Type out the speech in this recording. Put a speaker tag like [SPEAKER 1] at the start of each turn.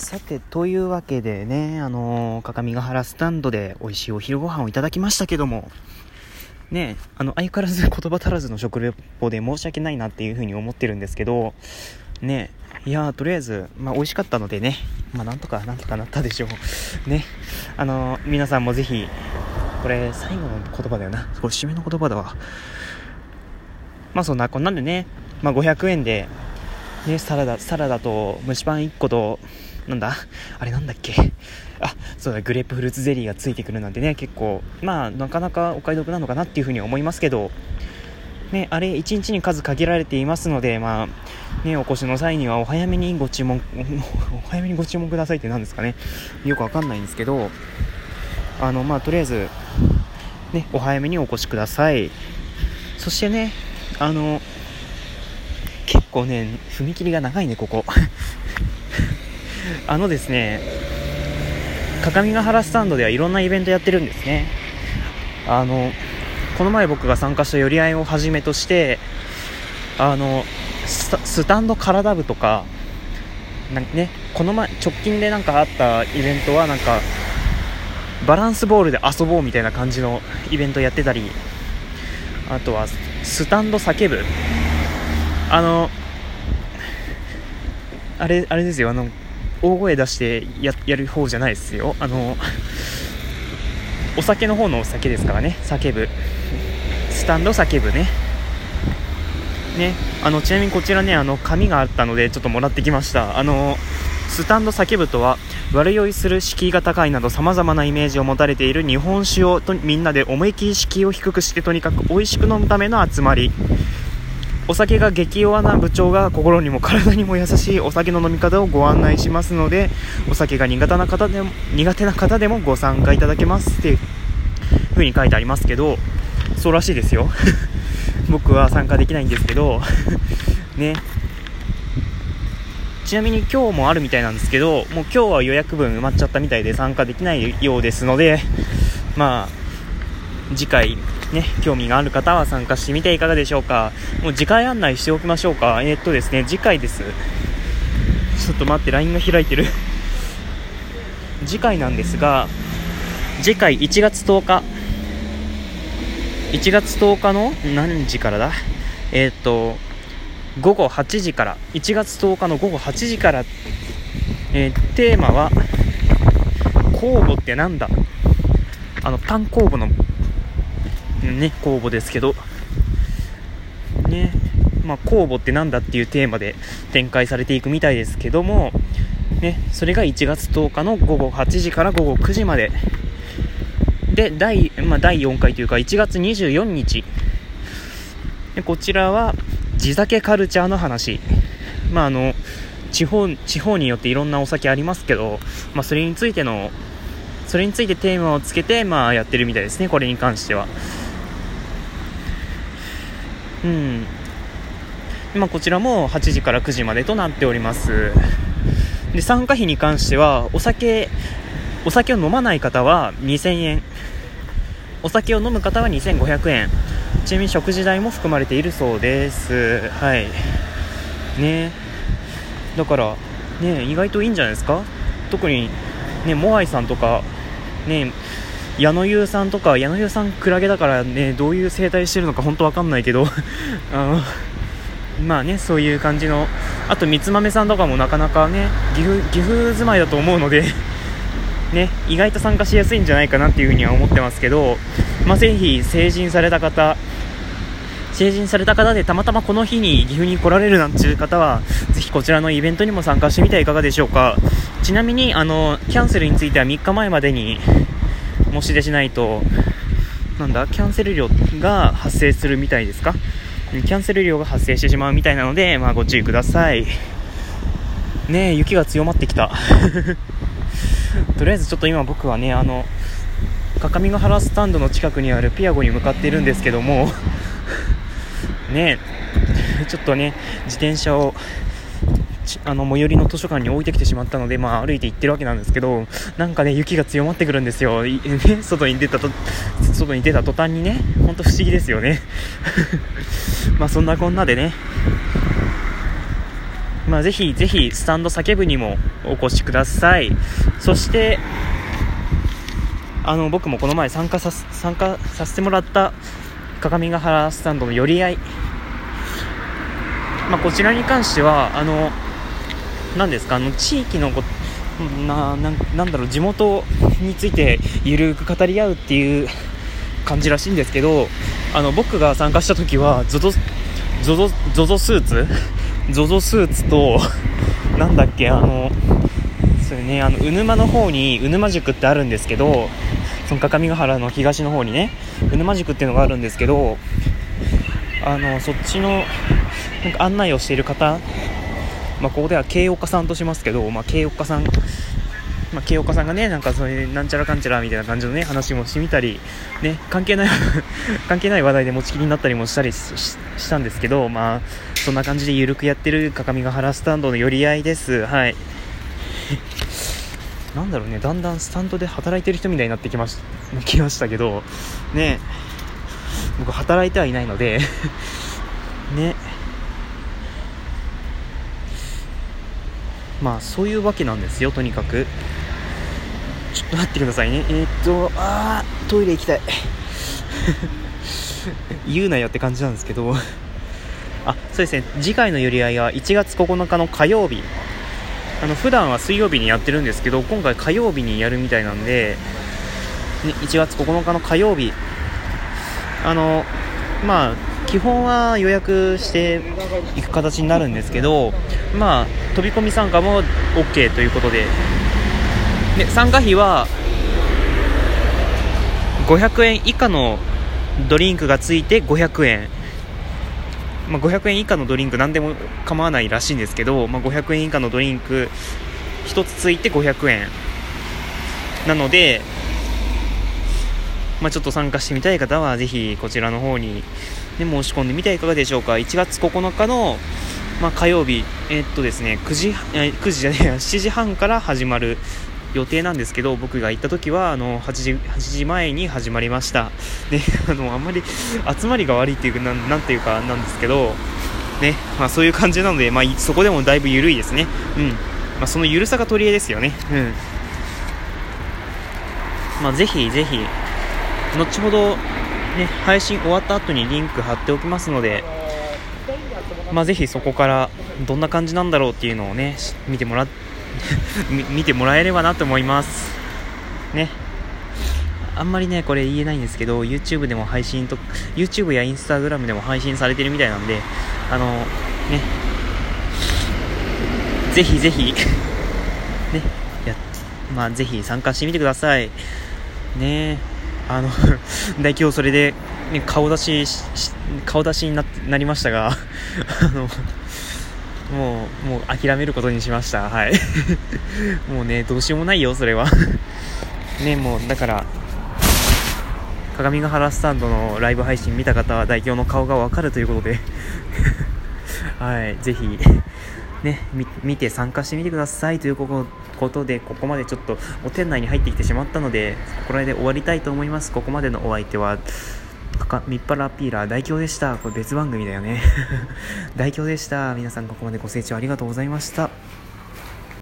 [SPEAKER 1] さて、というわけでね、あのー、各務原スタンドで美味しいお昼ご飯をいただきましたけども、ね、あの、相変わらず 言葉足らずの食レポで申し訳ないなっていうふうに思ってるんですけど、ね、いやとりあえず、まあ、美味しかったのでね、まあ、なんとか、なんとかなったでしょう。ね、あのー、皆さんもぜひ、これ、最後の言葉だよな。これ、締めの言葉だわ。まあ、そんな、こんなんでね、まあ、500円で、ね、サラダ、サラダと蒸しパン1個と、なんだ？あれなんだっけ？あ、そうだ、グレープフルーツゼリーがついてくるなんてね、結構、まあ、なかなかお買い得なのかなっていうふうに思いますけど、ね、あれ、1日に数限られていますので、まあ、ね、お越しの際にはお早めにご注文、お早めにご注文くださいって何ですかね？よくわかんないんですけど、あの、まあ、とりあえず、ね、お早めにお越しください。そしてね、あの、結構ね、踏切が長いね、ここ。あのですね、各務原スタンドではいろんなイベントやってるんですね。あの、この前僕が参加した寄り合いをはじめとして、あの、スタンド体部とか、なんね、この前、直近でなんかあったイベントはなんか、バランスボールで遊ぼうみたいな感じのイベントやってたり、あとは、スタンド叫ぶあのあれあれですよあの大声出してやる方じゃないですよ。あのお酒の方のお酒ですからね。叫ぶスタンド叫ぶね。ね。あのちなみにこちらねあの紙があったのでちょっともらってきました。あのスタンド叫ぶとは悪酔いする敷居が高いなど様々なイメージを持たれている日本酒をとみんなで思い切り敷居を低くしてとにかく美味しく飲むための集まり。お酒が激弱な部長が心にも体にも優しいお酒の飲み方をご案内しますのでお酒が苦手な方でも苦手な方でもご参加いただけますっていう風に書いてありますけどそうらしいですよ。僕は参加できないんですけど。ね。ちなみに今日もあるみたいなんですけどもう今日は予約分埋まっちゃったみたいで参加できないようですのでまあ次回ね、興味がある方は参加してみていかがでしょうか。もう次回案内しておきましょうか。えー、っとですね、次回です。ちょっと待って、LINE が開いてる次回なんですが、次回1月10日。1月10日の何時からだ？えー、っと、午後8時から、1月10日の午後8時から、えー、テーマは、酵母ってなんだ？あの、パン酵母のね、公募ですけど、ね、まあ、公募って何だっていうテーマで展開されていくみたいですけども、ね、それが1月10日の午後8時から午後9時まで、で、第、まあ、第4回というか1月24日、でこちらは地酒カルチャーの話。まあ、あの、地方、地方によっていろんなお酒ありますけど、まあ、それについての、それについてテーマをつけて、まあ、やってるみたいですね、これに関しては。うん。まあ、こちらも8時から9時までとなっております。で、参加費に関しては、お酒、お酒を飲まない方は2000円。お酒を飲む方は2500円。ちなみに食事代も含まれているそうです。はい。ねだから、ね意外といいんじゃないですか？特に、ね、モアイさんとか、ね矢野優さんとか矢野優さんクラゲだからねどういう生態してるのか本当わかんないけど あのまあねそういう感じのあと三つ豆さんとかもなかなかね岐阜岐阜住まいだと思うので ね意外と参加しやすいんじゃないかなっていうふうには思ってますけどまあ、ぜひ成人された方成人された方でたまたまこの日に岐阜に来られるなんていう方はぜひこちらのイベントにも参加してみてはいかがでしょうか。ちなみにあのキャンセルについては3日前までに申し出しないと、なんだ、キャンセル料が発生するみたいですか？キャンセル料が発生してしまうみたいなので、まあ、ご注意ください。ねえ、雪が強まってきた。とりあえずちょっと今僕はね、あの、各務原スタンドの近くにあるピアゴに向かっているんですけども、ねえ、ちょっとね、自転車をあの最寄りの図書館に置いてきてしまったので、まあ、歩いて行ってるわけなんですけどなんかね雪が強まってくるんですよ、ね、外に出たと外に出た途端にねほんと不思議ですよね。まあそんなこんなでね。まあ、ぜひぜひスタンド叫ぶにもお越しください。そしてあの僕もこの前参加さ参加させてもらった各務原スタンドの寄り合い、まあ、こちらに関してはあの何ですか？あの地域のこなななんだろう地元についてゆるく語り合うっていう感じらしいんですけどあの僕が参加した時は ZOZO, ZOZO, ZOZO スーツ？ZOZO スーツとなんだっけ？あのそれねあの鵜沼の方に鵜沼塾ってあるんですけどその各務原の東の方にね鵜沼塾っていうのがあるんですけどあのそっちのなんか案内をしている方まあ、ここでは慶岡さんとしますけど、まあ、慶岡さんまあ、慶岡さんがね、なんかそういうなんちゃらかんちゃらみたいな感じのね、話もしてみたり、ね、関係ない 関係ない話題で持ちきりになったりもしたりしたんですけど、まあ、そんな感じで緩くやってる各務原スタンドの寄り合いです。はい。なんだろうね、だんだんスタンドで働いてる人みたいになってきましきましたけど、ね、僕働いてはいないので ね、まあそういうわけなんですよとにかく。ちょっと待ってくださいね。えー、っとあートイレ行きたい。言うなよって感じなんですけど。あそうですね。次回の寄り合いは1月9日の火曜日。あの普段は水曜日にやってるんですけど今回火曜日にやるみたいなんで、ね、1月9日の火曜日。あのまあ基本は予約していく形になるんですけど、まあ、飛び込み参加も OK ということで。で参加費は500円以下のドリンクがついて500円、まあ、500円以下のドリンク何でも構わないらしいんですけど、まあ、500円以下のドリンク1つついて500円。なので、まあ、ちょっと参加してみたい方はぜひこちらの方にで申し込んでみてはいかがでしょうか。1月9日の、まあ、火曜日えー、っとですね9時9時じゃねえ7時半から始まる予定なんですけど僕が行った時はあの8時 ,8 時前に始まりました。で あのあんまり集まりが悪いっていうななんていうかなんですけどねまあ、そういう感じなので、まあ、そこでもだいぶ緩いですね、うん。まあ、その緩さが取り柄ですよね、うん。まあ、ぜひぜひ後ほどね、配信終わった後にリンク貼っておきますので、まあ、ぜひそこからどんな感じなんだろうっていうのをね見てもら 見てもらえればなと思います。ね。あんまりねこれ言えないんですけど YouTube でも配信と YouTube や Instagram でも配信されてるみたいなんであのね。ぜひぜひ。ね。やまあぜひ参加してみてください。ね。あの 大表それで、ね、顔出し顔出しにななりましたが あのもうもう諦めることにしました。はい。もうねどうしようもないよそれは。ねもうだから鏡ヶ原スタンドのライブ配信見た方は代表の顔がわかるということで。はいぜひ。ね見て参加してみてくださいということで、ここまでちょっとお店内に入ってきてしまったので、これで終わりたいと思います。ここまでのお相手は、みっぱらピーラー大表でした。これ別番組だよね。代表でした。皆さんここまでご清聴ありがとうございました。